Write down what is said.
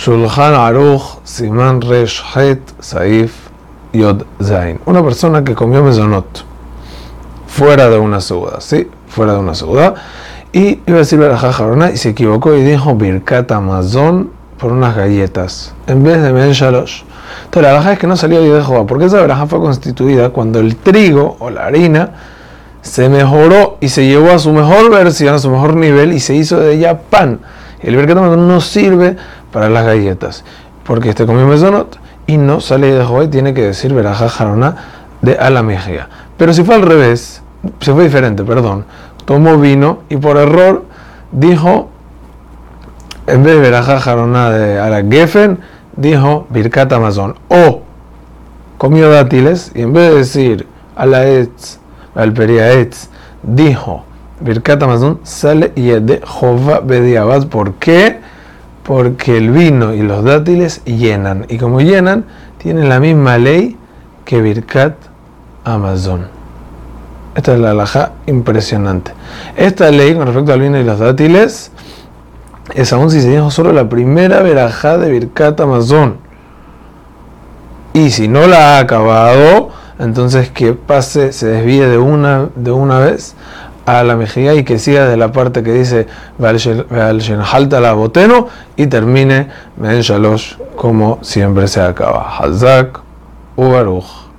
Shulchan Aruch Siman Resh Het Saif Yod Zain. Una persona que comió mezonot fuera de una segunda, ¿sí? Fuera de una segunda. Y iba a decir Jarona y se equivocó y dijo Birkat Amazon por unas galletas en vez de Men Shalosh. Entonces la verdad es que no salió de Jehová, porque esa verajá fue constituida cuando el trigo o la harina se mejoró y se llevó a su mejor versión, a su mejor nivel y se hizo de ella pan. El Birkat Amazon no sirve para las galletas, porque este comió mesonot y no sale de y tiene que decir verajá Jarona de Alamejía. Pero si fue al revés, se fue diferente, perdón, tomó vino y por error dijo, en vez de verajá Jarona de Ala Geffen, dijo Birkat Amazon. O comió dátiles y en vez de decir Ala Etz, al Etz, dijo Birkat Amazon sale y de Jova Bediabad. ¿Por qué? Porque el vino y los dátiles llenan. Y como llenan, tienen la misma ley que Birkat Amazon. Esta es la alhaja impresionante. Esta ley con respecto al vino y los dátiles es aún si se dijo solo la primera verajá de Birkat Amazon. Y si no la ha acabado, entonces que pase, se desvíe de una, de una vez a la mejilla y que siga de la parte que dice Halta la boteno y termine Shalosh como siempre se acaba. Hazak Ubaruch.